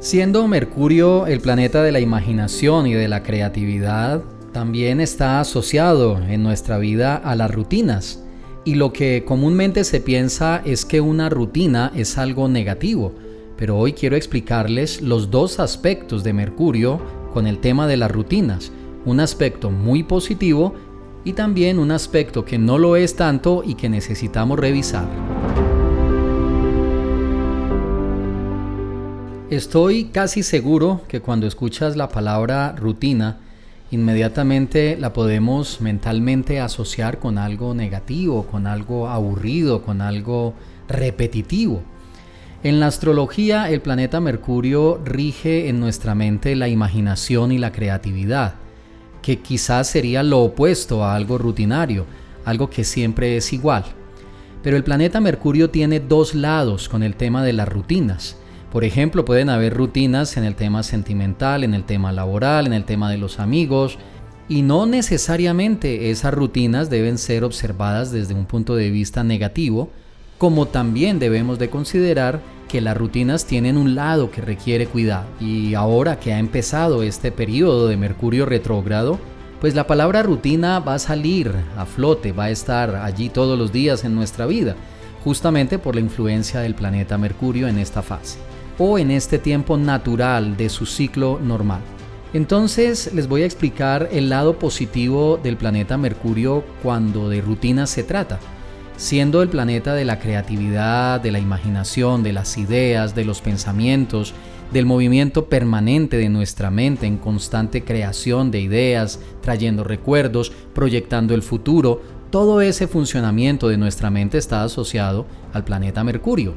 Siendo Mercurio el planeta de la imaginación y de la creatividad, también está asociado en nuestra vida a las rutinas. Y lo que comúnmente se piensa es que una rutina es algo negativo, pero hoy quiero explicarles los dos aspectos de Mercurio con el tema de las rutinas. Un aspecto muy positivo y también un aspecto que no lo es tanto y que necesitamos revisar. Estoy casi seguro que cuando escuchas la palabra rutina, inmediatamente la podemos mentalmente asociar con algo negativo, con algo aburrido, con algo repetitivo. En la astrología, el planeta Mercurio rige en nuestra mente la imaginación y la creatividad, que quizás sería lo opuesto a algo rutinario, algo que siempre es igual. Pero el planeta Mercurio tiene dos lados con el tema de las rutinas. Por ejemplo, pueden haber rutinas en el tema sentimental, en el tema laboral, en el tema de los amigos, y no necesariamente esas rutinas deben ser observadas desde un punto de vista negativo, como también debemos de considerar que las rutinas tienen un lado que requiere cuidado. Y ahora que ha empezado este periodo de Mercurio retrógrado, pues la palabra rutina va a salir a flote, va a estar allí todos los días en nuestra vida, justamente por la influencia del planeta Mercurio en esta fase o en este tiempo natural de su ciclo normal. Entonces les voy a explicar el lado positivo del planeta Mercurio cuando de rutinas se trata, siendo el planeta de la creatividad, de la imaginación, de las ideas, de los pensamientos, del movimiento permanente de nuestra mente en constante creación de ideas, trayendo recuerdos, proyectando el futuro, todo ese funcionamiento de nuestra mente está asociado al planeta Mercurio.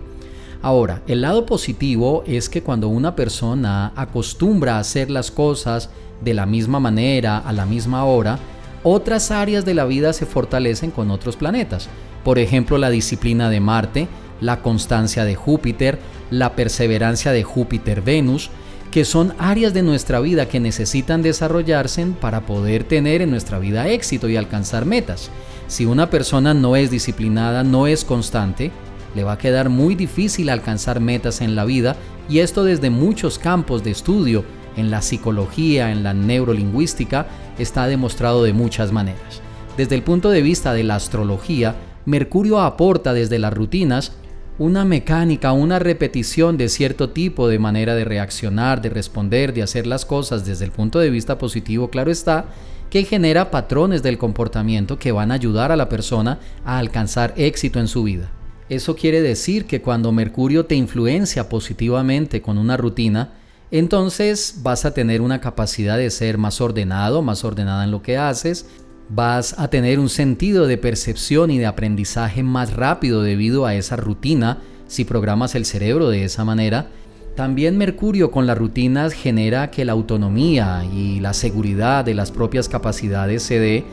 Ahora, el lado positivo es que cuando una persona acostumbra a hacer las cosas de la misma manera, a la misma hora, otras áreas de la vida se fortalecen con otros planetas. Por ejemplo, la disciplina de Marte, la constancia de Júpiter, la perseverancia de Júpiter-Venus, que son áreas de nuestra vida que necesitan desarrollarse para poder tener en nuestra vida éxito y alcanzar metas. Si una persona no es disciplinada, no es constante, le va a quedar muy difícil alcanzar metas en la vida y esto desde muchos campos de estudio, en la psicología, en la neurolingüística, está demostrado de muchas maneras. Desde el punto de vista de la astrología, Mercurio aporta desde las rutinas una mecánica, una repetición de cierto tipo de manera de reaccionar, de responder, de hacer las cosas desde el punto de vista positivo, claro está, que genera patrones del comportamiento que van a ayudar a la persona a alcanzar éxito en su vida. Eso quiere decir que cuando Mercurio te influencia positivamente con una rutina, entonces vas a tener una capacidad de ser más ordenado, más ordenada en lo que haces, vas a tener un sentido de percepción y de aprendizaje más rápido debido a esa rutina si programas el cerebro de esa manera. También Mercurio con las rutinas genera que la autonomía y la seguridad de las propias capacidades se dé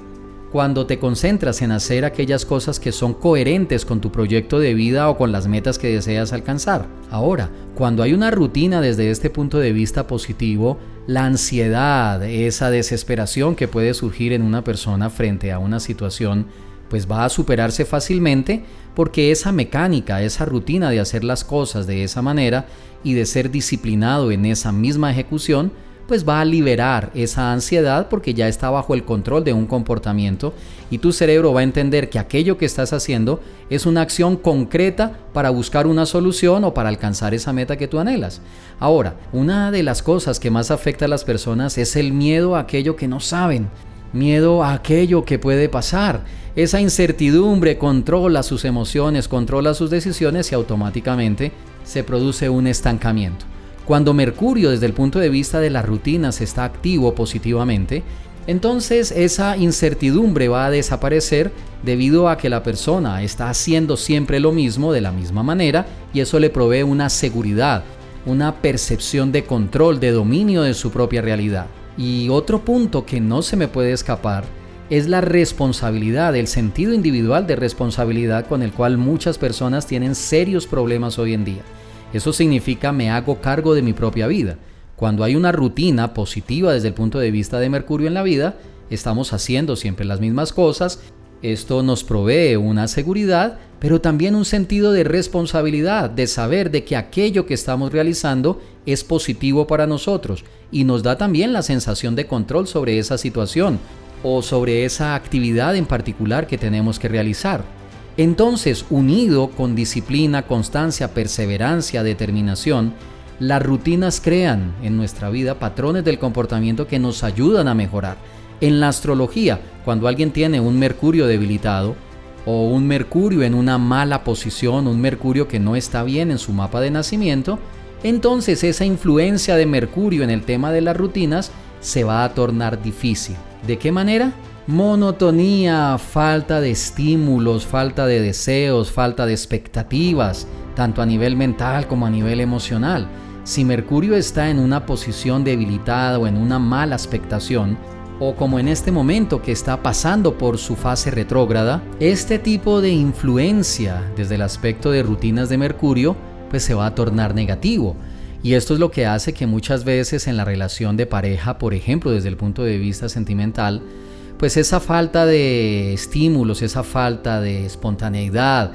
cuando te concentras en hacer aquellas cosas que son coherentes con tu proyecto de vida o con las metas que deseas alcanzar. Ahora, cuando hay una rutina desde este punto de vista positivo, la ansiedad, esa desesperación que puede surgir en una persona frente a una situación, pues va a superarse fácilmente porque esa mecánica, esa rutina de hacer las cosas de esa manera y de ser disciplinado en esa misma ejecución, pues va a liberar esa ansiedad porque ya está bajo el control de un comportamiento y tu cerebro va a entender que aquello que estás haciendo es una acción concreta para buscar una solución o para alcanzar esa meta que tú anhelas. Ahora, una de las cosas que más afecta a las personas es el miedo a aquello que no saben, miedo a aquello que puede pasar. Esa incertidumbre controla sus emociones, controla sus decisiones y automáticamente se produce un estancamiento. Cuando Mercurio desde el punto de vista de las rutinas está activo positivamente, entonces esa incertidumbre va a desaparecer debido a que la persona está haciendo siempre lo mismo de la misma manera y eso le provee una seguridad, una percepción de control, de dominio de su propia realidad. Y otro punto que no se me puede escapar es la responsabilidad, el sentido individual de responsabilidad con el cual muchas personas tienen serios problemas hoy en día. Eso significa me hago cargo de mi propia vida. Cuando hay una rutina positiva desde el punto de vista de Mercurio en la vida, estamos haciendo siempre las mismas cosas Esto nos provee una seguridad, pero también un sentido de responsabilidad, de saber de que aquello que estamos realizando es positivo para nosotros y nos da también la sensación de control sobre esa situación o sobre esa actividad en particular que tenemos que realizar. Entonces, unido con disciplina, constancia, perseverancia, determinación, las rutinas crean en nuestra vida patrones del comportamiento que nos ayudan a mejorar. En la astrología, cuando alguien tiene un Mercurio debilitado o un Mercurio en una mala posición, un Mercurio que no está bien en su mapa de nacimiento, entonces esa influencia de Mercurio en el tema de las rutinas se va a tornar difícil. ¿De qué manera? Monotonía, falta de estímulos, falta de deseos, falta de expectativas, tanto a nivel mental como a nivel emocional. Si Mercurio está en una posición debilitada o en una mala expectación, o como en este momento que está pasando por su fase retrógrada, este tipo de influencia desde el aspecto de rutinas de Mercurio pues se va a tornar negativo. Y esto es lo que hace que muchas veces en la relación de pareja, por ejemplo, desde el punto de vista sentimental, pues esa falta de estímulos, esa falta de espontaneidad,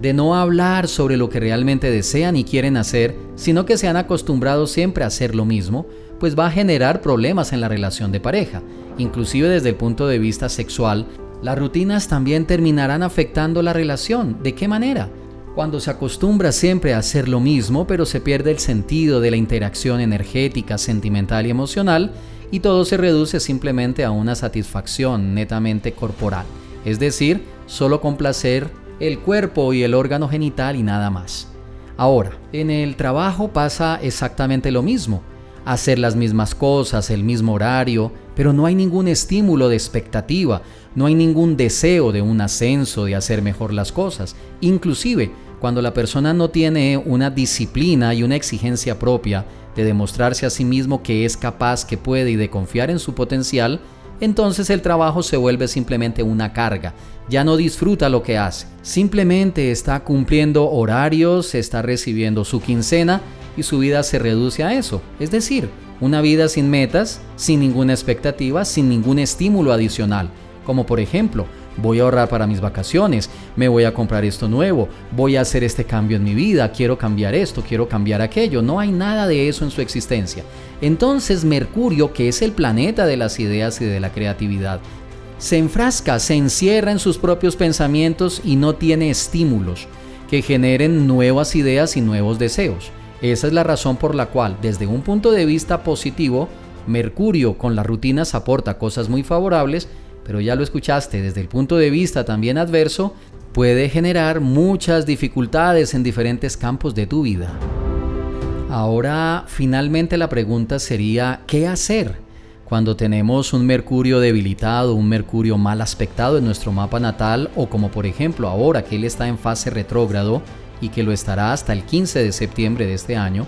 de no hablar sobre lo que realmente desean y quieren hacer, sino que se han acostumbrado siempre a hacer lo mismo, pues va a generar problemas en la relación de pareja. Inclusive desde el punto de vista sexual, las rutinas también terminarán afectando la relación. ¿De qué manera? Cuando se acostumbra siempre a hacer lo mismo, pero se pierde el sentido de la interacción energética, sentimental y emocional, y todo se reduce simplemente a una satisfacción netamente corporal, es decir, solo complacer el cuerpo y el órgano genital y nada más. Ahora, en el trabajo pasa exactamente lo mismo. Hacer las mismas cosas, el mismo horario, pero no hay ningún estímulo de expectativa, no hay ningún deseo de un ascenso, de hacer mejor las cosas. Inclusive, cuando la persona no tiene una disciplina y una exigencia propia de demostrarse a sí mismo que es capaz, que puede y de confiar en su potencial, entonces el trabajo se vuelve simplemente una carga. Ya no disfruta lo que hace. Simplemente está cumpliendo horarios, está recibiendo su quincena y su vida se reduce a eso. Es decir, una vida sin metas, sin ninguna expectativa, sin ningún estímulo adicional. Como por ejemplo, voy a ahorrar para mis vacaciones, me voy a comprar esto nuevo, voy a hacer este cambio en mi vida, quiero cambiar esto, quiero cambiar aquello. No hay nada de eso en su existencia. Entonces Mercurio, que es el planeta de las ideas y de la creatividad, se enfrasca, se encierra en sus propios pensamientos y no tiene estímulos que generen nuevas ideas y nuevos deseos. Esa es la razón por la cual, desde un punto de vista positivo, Mercurio con las rutinas aporta cosas muy favorables, pero ya lo escuchaste, desde el punto de vista también adverso, puede generar muchas dificultades en diferentes campos de tu vida. Ahora, finalmente la pregunta sería, ¿qué hacer cuando tenemos un Mercurio debilitado, un Mercurio mal aspectado en nuestro mapa natal o como por ejemplo ahora que él está en fase retrógrado y que lo estará hasta el 15 de septiembre de este año?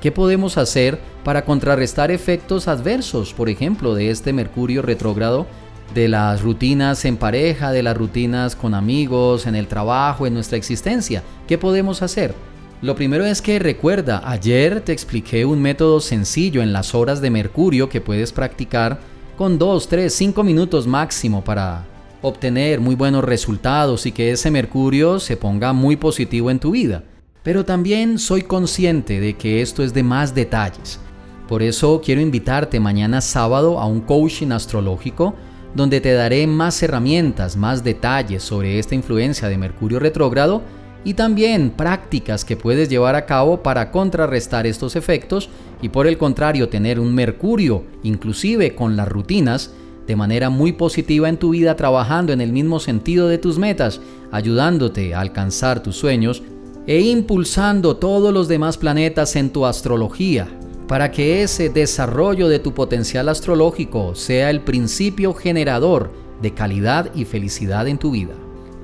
¿Qué podemos hacer para contrarrestar efectos adversos, por ejemplo, de este Mercurio retrógrado de las rutinas en pareja, de las rutinas con amigos, en el trabajo, en nuestra existencia. ¿Qué podemos hacer? Lo primero es que recuerda, ayer te expliqué un método sencillo en las horas de mercurio que puedes practicar con 2, 3, 5 minutos máximo para obtener muy buenos resultados y que ese mercurio se ponga muy positivo en tu vida. Pero también soy consciente de que esto es de más detalles. Por eso quiero invitarte mañana sábado a un coaching astrológico donde te daré más herramientas, más detalles sobre esta influencia de Mercurio retrógrado y también prácticas que puedes llevar a cabo para contrarrestar estos efectos y por el contrario tener un Mercurio, inclusive con las rutinas, de manera muy positiva en tu vida trabajando en el mismo sentido de tus metas, ayudándote a alcanzar tus sueños e impulsando todos los demás planetas en tu astrología para que ese desarrollo de tu potencial astrológico sea el principio generador de calidad y felicidad en tu vida.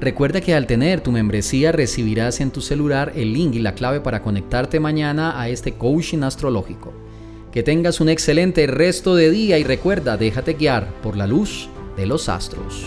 Recuerda que al tener tu membresía recibirás en tu celular el link y la clave para conectarte mañana a este coaching astrológico. Que tengas un excelente resto de día y recuerda, déjate guiar por la luz de los astros.